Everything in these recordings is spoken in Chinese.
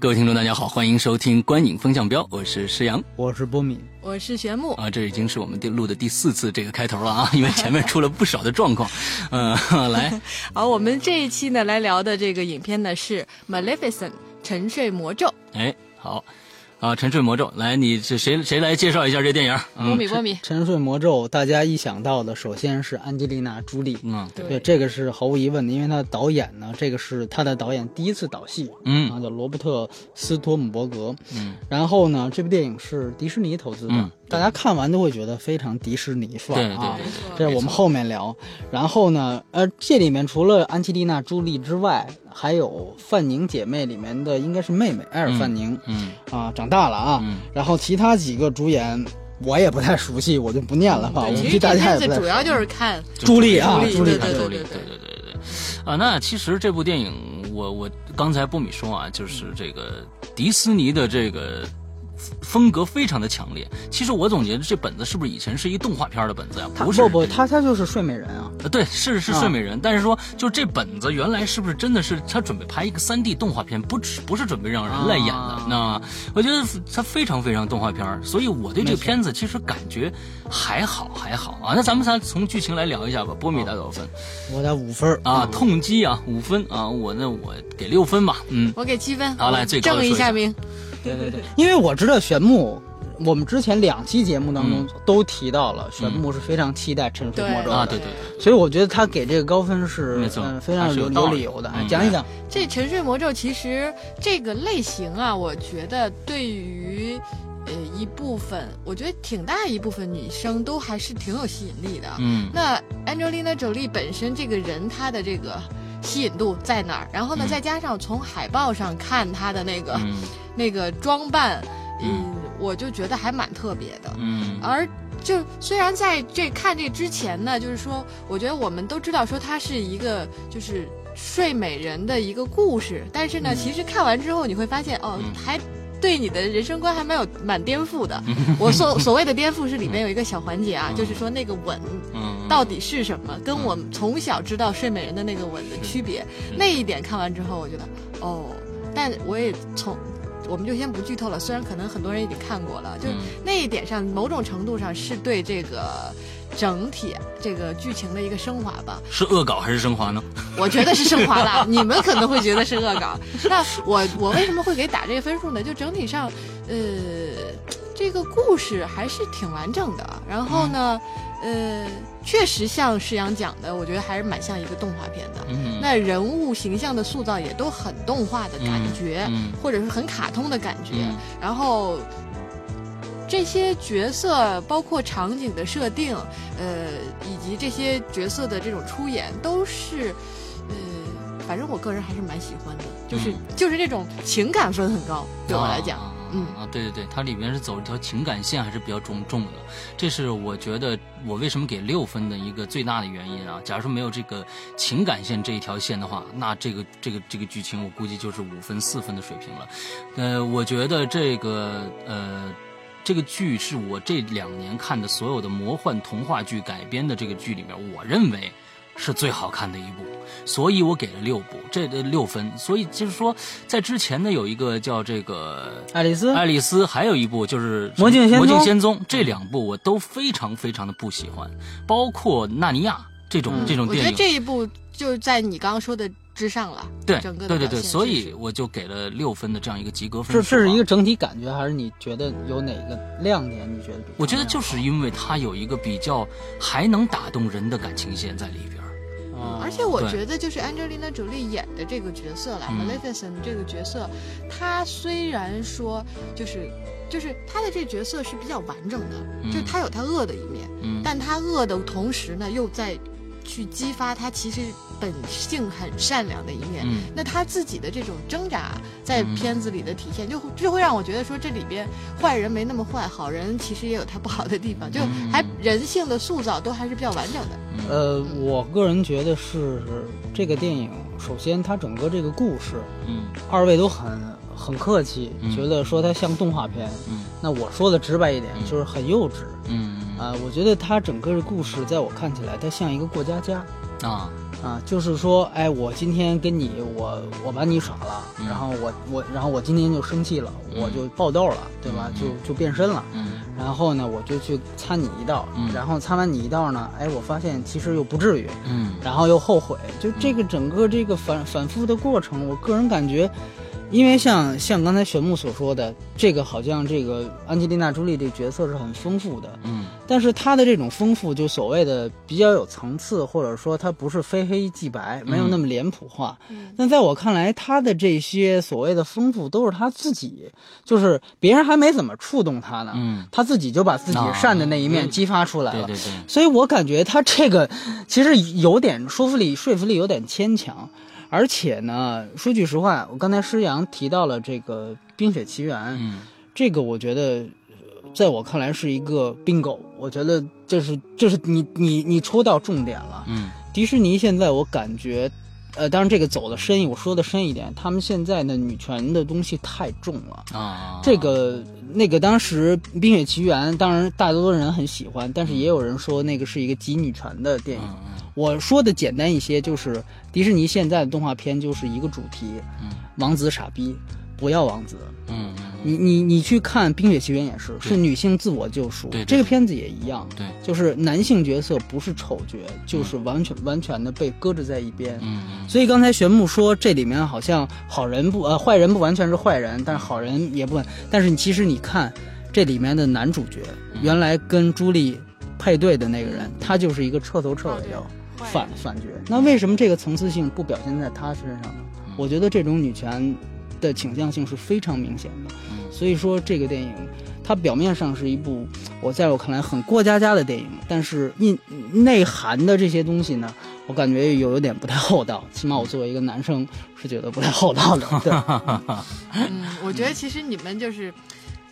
各位听众，大家好，欢迎收听《观影风向标》，我是石阳，我是波敏，我是玄木啊，这已经是我们第录的第四次这个开头了啊，因为前面出了不少的状况，嗯 来，好，我们这一期呢来聊的这个影片呢是《Maleficent》沉睡魔咒，哎，好。啊，沉睡魔咒，来，你是谁？谁来介绍一下这电影？波米，波米，沉睡魔咒，大家一想到的，首先是安吉丽娜·朱莉。嗯，对，这个是毫无疑问的，因为他导演呢，这个是他的导演第一次导戏，嗯，啊，叫罗伯特·斯托姆伯格。嗯，然后呢，这部电影是迪士尼投资的，大家看完都会觉得非常迪士尼范啊。这是我们后面聊。然后呢，呃，这里面除了安吉丽娜·朱莉之外，还有范宁姐妹里面的应该是妹妹艾尔范宁，嗯啊，长大了啊，然后其他几个主演我也不太熟悉，我就不念了吧。我估计大家也主要就是看朱莉啊，朱莉，对对对对对对对，啊，那其实这部电影，我我刚才波米说啊，就是这个迪士尼的这个。风格非常的强烈。其实我总觉得这本子是不是以前是一动画片的本子呀？不是，不不，他他就是睡美人啊。对，是是睡美人。但是说，就这本子原来是不是真的是他准备拍一个三 D 动画片？不不是准备让人来演的。那我觉得他非常非常动画片，所以我对这个片子其实感觉还好还好啊。那咱们仨从剧情来聊一下吧。波米打多少分？我打五分啊，痛击啊，五分啊。我那我给六分吧。嗯，我给七分。好，来最高正一下名。对对对，因为我知道玄牧，我们之前两期节目当中都提到了，玄牧是非常期待《沉睡魔咒》啊，对对对，所以我觉得他给这个高分是嗯非常有有理由的。讲一讲这《沉睡魔咒》，其实这个类型啊，我觉得对于呃一部分，我觉得挺大一部分女生都还是挺有吸引力的。嗯，那 Angelina Jolie 本身这个人，她的这个。吸引度在哪儿？然后呢，再加上从海报上看他的那个 那个装扮，嗯，我就觉得还蛮特别的。嗯，而就虽然在这看这之前呢，就是说，我觉得我们都知道说它是一个就是睡美人的一个故事，但是呢，其实看完之后你会发现，哦，还。对你的人生观还蛮有蛮颠覆的。我所所谓的颠覆是里面有一个小环节啊，就是说那个吻，到底是什么，跟我从小知道睡美人的那个吻的区别。那一点看完之后，我觉得哦，但我也从，我们就先不剧透了。虽然可能很多人已经看过了，就那一点上，某种程度上是对这个。整体这个剧情的一个升华吧，是恶搞还是升华呢？我觉得是升华了，你们可能会觉得是恶搞。那我我为什么会给打这个分数呢？就整体上，呃，这个故事还是挺完整的。然后呢，呃，确实像石阳讲的，我觉得还是蛮像一个动画片的。那人物形象的塑造也都很动画的感觉，或者是很卡通的感觉。然后。这些角色包括场景的设定，呃，以及这些角色的这种出演，都是，呃，反正我个人还是蛮喜欢的，就是就是这种情感分很高，对我来讲，嗯啊，对对对，它里面是走一条情感线还是比较重重的，这是我觉得我为什么给六分的一个最大的原因啊。假如说没有这个情感线这一条线的话，那这个这个这个剧情我估计就是五分四分的水平了。呃，我觉得这个呃。这个剧是我这两年看的所有的魔幻童话剧改编的这个剧里面，我认为是最好看的一部，所以我给了六部，这六分。所以就是说，在之前呢，有一个叫这个爱丽丝，爱丽丝，还有一部就是魔镜魔镜仙踪，这两部我都非常非常的不喜欢，包括纳尼亚这种这种电影。我觉得这一部就是在你刚刚说的。之上了，对，整个对对对，所以我就给了六分的这样一个及格分。这这是一个整体感觉，还是你觉得有哪个亮点？你觉得？我觉得就是因为它有一个比较还能打动人的感情线在里边儿，而且我觉得就是 Angelina Jolie 演的这个角色来 Maleficent 这个角色，她虽然说就是就是她的这个角色是比较完整的，就是她有她恶的一面，但她恶的同时呢又在。去激发他其实本性很善良的一面。嗯。那他自己的这种挣扎，在嗯片子里的体现，就就会让我觉得说，这里边坏人没那么坏，好人其实也有他不好的地方，就嗯。还人性的塑造都还是比较完整的。呃，我个人觉得是这个电影，首先它整个这个故事，嗯。二位都很很客气，嗯。觉得说它像动画片。嗯。那我说的直白一点，嗯。就是很幼稚。嗯啊、我觉得他整个的故事，在我看起来，他像一个过家家。啊。啊，就是说，哎，我今天跟你，我我把你耍了，嗯。然后我我，然后我今天就生气了，嗯。我就爆豆了，对吧？嗯。就就变身了，嗯。然后呢，我就去擦你一道，嗯。然后擦完你一道呢，哎，我发现其实又不至于，嗯。然后又后悔，就这个整个这个反反复的过程，我个人感觉，因为像像刚才玄牧所说的，这个好像这个安吉丽娜·朱莉这个角色是很丰富的，嗯但是她的这种丰富，就所谓的比较有层次，或者说她不是非黑即白，没有那么脸谱化。嗯但在我看来，她的这些所谓的丰富，都是她自己，就是别人还没怎么触动她呢，嗯，她自己就把自己善的那一面啊激发出来了。对对对，所以我感觉她这个其实有点说服力，说服力有点牵强。而且呢，说句实话，我刚才施阳提到了这个《冰雪奇缘》，嗯这个我觉得，呃在我看来是一个 bingo。我觉得这是这是你你你戳到重点了。嗯迪士尼现在我感觉，呃，当然这个走的深一，我说的深一点，他们现在的女权的东西太重了。啊，这个那个当时《冰雪奇缘》，当然大多数人很喜欢，但是也有人说那个是一个极女权的电影。嗯我说的简单一些，就是迪士尼现在的动画片就是一个主题，嗯王子傻逼，不要王子。嗯嗯你你你去看《冰雪奇缘》也是，是女性自我救赎。对对这个片子也一样，对，就是男性角色不是丑角，就是完全完全的被搁置在一边。嗯嗯所以刚才玄牧说这里面好像好人不呃坏人不完全是坏人，但是好人也不完。但是你其实你看这里面的男主角，嗯原来跟朱莉配对的那个人，他就是一个彻头彻尾的反反角。那为什么这个层次性不表现在他身上呢？我觉得这种女权的倾向性是非常明显的。嗯所以说这个电影。它表面上是一部我在我看来很过家家的电影，但是内内涵的这些东西呢，我感觉有有点不太厚道。起码我作为一个男生是觉得不太厚道的。对，嗯，我觉得其实你们就是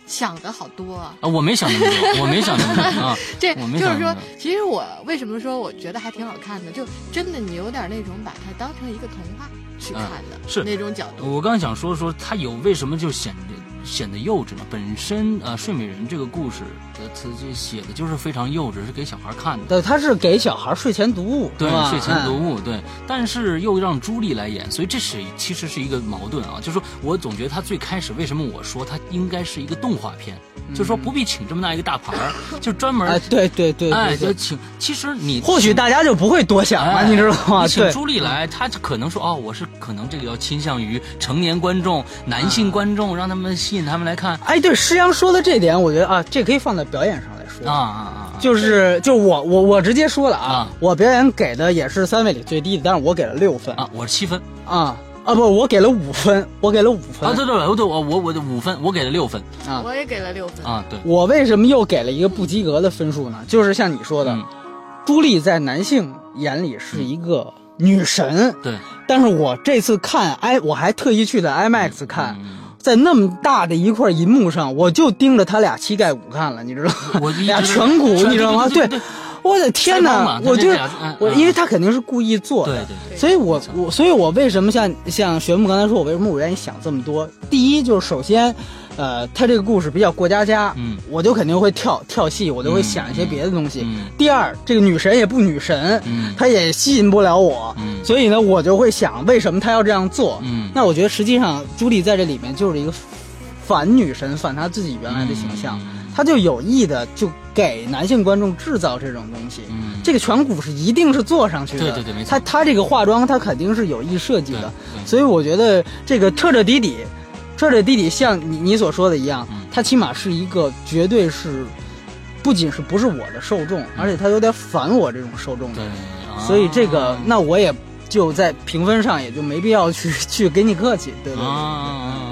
想的好多啊。啊，我没想那么多，我没想那么多啊，这就是说其实我为什么说我觉得还挺好看的，就真的你有点那种把它当成一个童话去看的，嗯是那种角度。我刚想说说他有为什么就显得显得幼稚呢？本身呃，《睡美人》这个故事的词就写的就是非常幼稚，是给小孩看的。对，他是给小孩睡前读物，对，睡前读嗯物，对，但是又让朱莉来演，所以这是其实是一个矛盾啊。就是说我总觉得他最开始为什么我说他应该是一个动画片，就是说不必请这么大一个大牌儿，就专门哎，对对对哎，就请。其实你或许大家就不会多想了，哎你知道吗？你请，朱莉来，她可能说哦，我是可能这个要倾向于成年观众、男性观众，让他们吸引他们来看哎，对，施阳说的这点，我觉得啊，这可以放在表演上来说啊啊啊！就是就我我我直接说了啊，啊我表演给的也是三位里最低的，但是我给了六分啊，我是七分啊啊不，我给了五分，我给了五分啊，对对对，对我我我的五分，我给了六分啊我也给了六分。啊，对，我为什么又给了一个不及格的分数呢？就是像你说的，嗯朱莉在男性眼里是一个女神，对，但是我这次看 i 我还特意去的 IMAX 看。嗯在那么大的一块银幕上，我就盯着他俩膝盖骨看了，你知道吗？我俩颧骨，你知道吗？对对对我的天腮帮嘛哪！我就我，嗯因为他肯定是故意做的，对对对，所以我我所以，我为什么像像玄牧刚才说，我为什么我愿意想这么多？第一就是首先，呃，他这个故事比较过家家，嗯我就肯定会跳跳戏，我就会想一些别的东西。嗯第二，这个女神也不女神，嗯她也吸引不了我，嗯所以呢，我就会想，为什么她要这样做？嗯那我觉得实际上朱莉在这里面就是一个反女神，反她自己原来的形象，嗯她就有意的就给男性观众制造这种东西。嗯。这个颧骨是一定是做上去的，对对对没错。他他这个化妆，他肯定是有意设计的，所以我觉得这个彻彻底底，彻彻底底像你你所说的一样嗯，他起码是一个绝对是，不仅是不是我的受众，而且他有点反我这种受众。的所以这个那我也就在评分上也就没必要去 去给你客气，对对？啊对。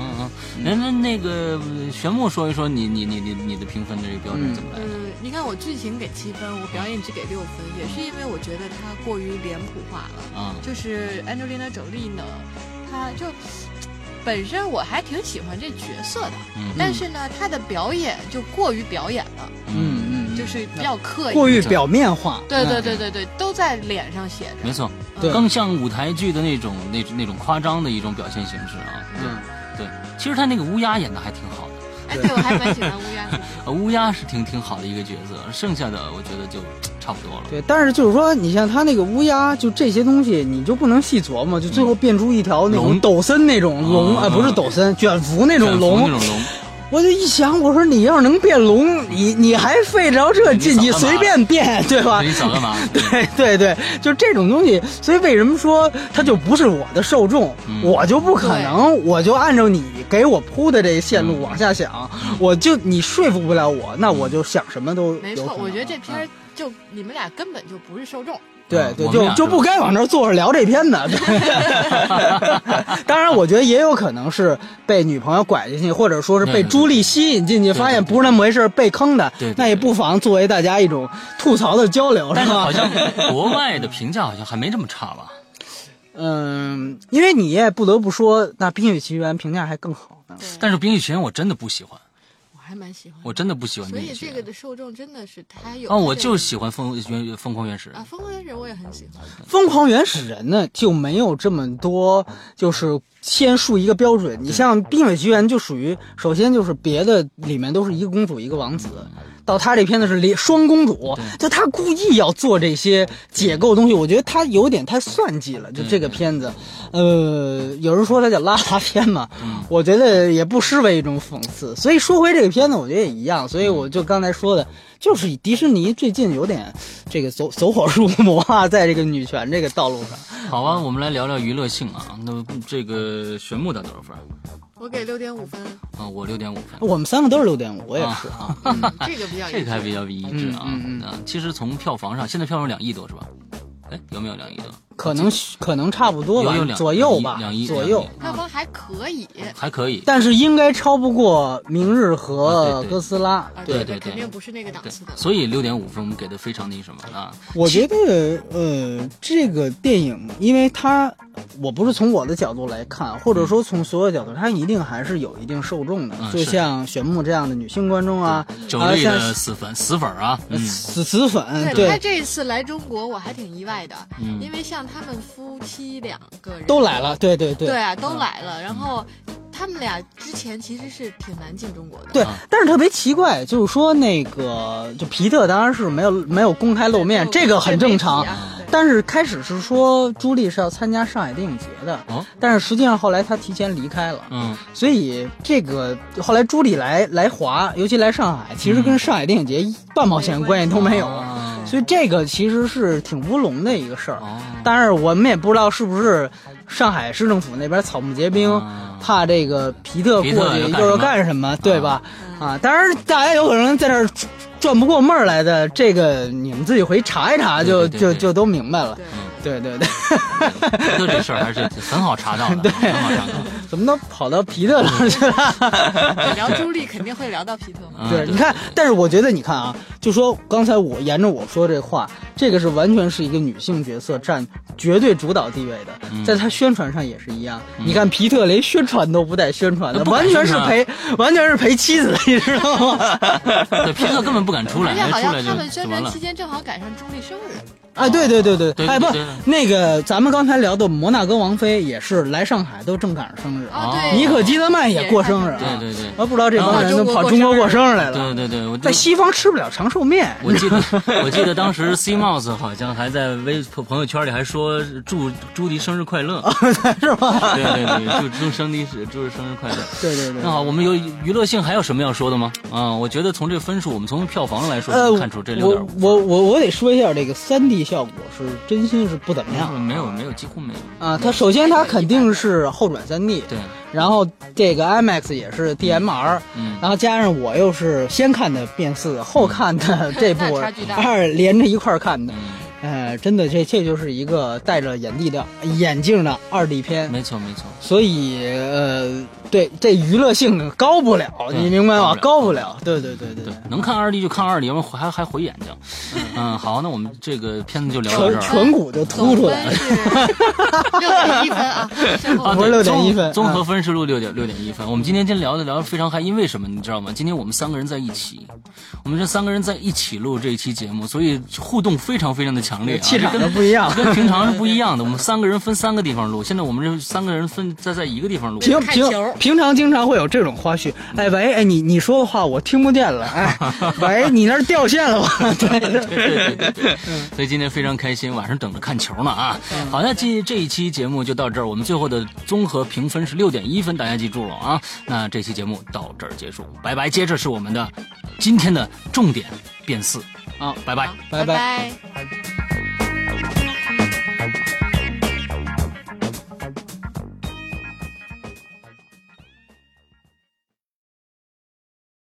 那那那个呃玄木说一说你你你你你的评分的这个标准怎么来的？嗯，你看我剧情给七分，我表演只给六分，也是因为我觉得它过于脸谱化了。啊，就是 Angelina Jolie 呢，她就本身我还挺喜欢这角色的，嗯但是呢，她的表演就过于表演了，嗯嗯，就是比较刻意。过于表面化。对对嗯对对对，都在脸上写着。没错，对更像舞台剧的那种那那种夸张的一种表现形式啊。对，其实他那个乌鸦演的还挺好的。哎，对，我还蛮喜欢乌鸦的。呃，乌鸦是挺挺好的一个角色，剩下的我觉得就差不多了。对，但是就是说，你像他那个乌鸦，就这些东西，你就不能细琢磨，就最后变出一条那种龙抖森那种龙哦啊，不是抖森，卷福那种卷福龙那。种龙，我就一想，我说你要是能变龙，你你还费着这劲，你随便变，对吧？你想干嘛？对对对，就这种东西，所以为什么说它就不是我的受众，嗯我就不可能，我就按照你给我铺的这个线路嗯往下想，我就你说服不了我，那我就想什么都没错，有可能我觉得这片就你们俩根本就不是受众。对对，就就不该往这儿坐着聊这片子。对 当然，我觉得也有可能是被女朋友拐进去，或者说是被朱莉吸引进去，发现不是那么回事，被坑的那也不妨作为大家一种吐槽的交流，是吧？但是好像国外的评价好像还没这么差吧？嗯，因为你也不得不说，那《冰雪奇缘》评价还更好呢。但是《冰雪奇缘》我真的不喜欢，我还蛮喜欢。我真的不喜欢《所以这个》。的受众真的是太有哦，我这个就喜欢疯原疯狂原始人啊，。疯狂原始人我也很喜欢。疯狂原始人呢就没有这么多，就是先树一个标准。你像《冰雪奇缘》就属于，首先就是别的里面都是一个公主一个王子，到他这片子是连双公主，就他故意要做这些解构东西，我觉得他有点太算计了。就这个片子，呃，有人说它叫拉拉片嘛，我觉得也不失为一种讽刺。所以说回这个片子，我觉得也一样。所以我就刚才说的，就是迪士尼最近有点这个走走火入魔啊，在这个女权这个道路上。好啊，我们来聊聊娱乐性啊。那这个玄木打多少分？我给六点五分，啊，我六点五分。我们三个都是六点五，我也是啊。嗯 这个比较这个还比较一致啊。嗯嗯嗯啊其实从票房上，现在票房两亿多是吧？哎，有没有两亿多？可能可能差不多吧有有，左右吧，左右。票房还可以。还可以。但是应该超不过《明日》和哥斯拉。啊，对对对对肯定不是那个档次的，。所以六点五分我们给的非常那什么啊。我觉得，呃，这个电影，因为它，我不是从我的角度来看，或者说从所有角度，它一定还是有一定受众的。嗯就像玄牧这样的女性观众啊，九类啊像的死粉死粉啊，嗯，死死粉，对，对他这一次来中国，我还挺意外的，嗯因为像他们夫妻两个人都来了，对对对。对啊，都来了。然后他们俩之前其实是挺难进中国的。对啊，但是特别奇怪，就是说那个，就皮特当然是没有没有公开露面，这个很正常。但是开始是说朱莉是要参加上海电影节的，哦但是实际上后来她提前离开了，嗯，所以这个后来朱莉来来华，尤其来上海，其实跟上海电影节半毛钱关系都没有，啊所以这个其实是挺乌龙的一个事儿。哦，但是我们也不知道是不是上海市政府那边草木皆兵，啊怕这个皮特过去又是干什么对吧？嗯啊，当然大家有可能在这儿转不过闷儿来的，这个你们自己回查一查就，就就都明白了。对对对对，皮特 这事儿还是很好查到的，对很好查到。怎么能跑到皮特那儿 去了？对聊朱莉肯定会聊到皮特嘛。啊对，你看，但是我觉得，你看啊，就说刚才我沿着我说这话，这个是完全是一个女性角色占绝对主导地位的，嗯在她宣传上也是一样。你看皮特连宣传都不带宣传的，完全是陪，完全是陪妻子，你知道吗？对，皮特根本不敢出来，而且好像他们宣传期。间正好赶上朱莉生日，哎，对对对对，哎不对对，那个咱们刚才聊的摩纳哥王妃也是来上海都正赶上生日，啊，尼可基德曼也过生日啊，对对对我不知道这帮人都跑中国过生日来了，对对对，在西方吃不了长寿面，我记得，我记得当时 C Mouse 好像还在微朋友圈里还说祝朱迪生日快乐，是吧？对对对，祝祝生迪是祝生日快乐。对对对那。好，我们有娱乐性还有什么要说的吗？啊，我觉得从这个分数，我们从票房来说，呃，能看出这六我点五。我我我得说一下，这个三 D 效果是真心是不怎么样没有没有，几乎没有。啊。它首先它肯定是后转三 D，对，然后这个 IMAX 也是 DMR，嗯然后加上我又是先看的变四，后看的这部 二连着一块儿看的，嗯。呃，真的这这就是一个戴着眼镜的眼镜的二 D 片，没错没错，所以呃，对这娱乐性高不了，你明白吗？高不了对对对对对，能看二 D 就看二 D，还还毁眼睛。嗯，好，那我们这个片子就聊到这颧儿。颧骨就凸出来了。了，六点一分啊，啊，不是对6.1分综综合分是录六点六点一分。我们今天今天聊的聊的非常嗨，因为什么你知道吗？今天我们三个人在一起，我们这三个人在一起录这一期节目，所以互动非常非常的强烈啊，气场不一样。跟平常是不一样的。我们三个人分三个地方录，现在我们这三个人分在在一个地方录。平平平常经常会有这种花絮，哎喂，哎你你说的话我听不见了，哎 喂你那儿掉线了吧？对对 对对对对，所以今天非常开心，晚上等着看球呢啊！好，那今这一期节目就到这儿，我们最后的综合评分是六点一分，大家记住了啊！那这期节目到这儿结束，拜拜。接着是我们的今天的重点变四啊，拜拜。拜拜。拜。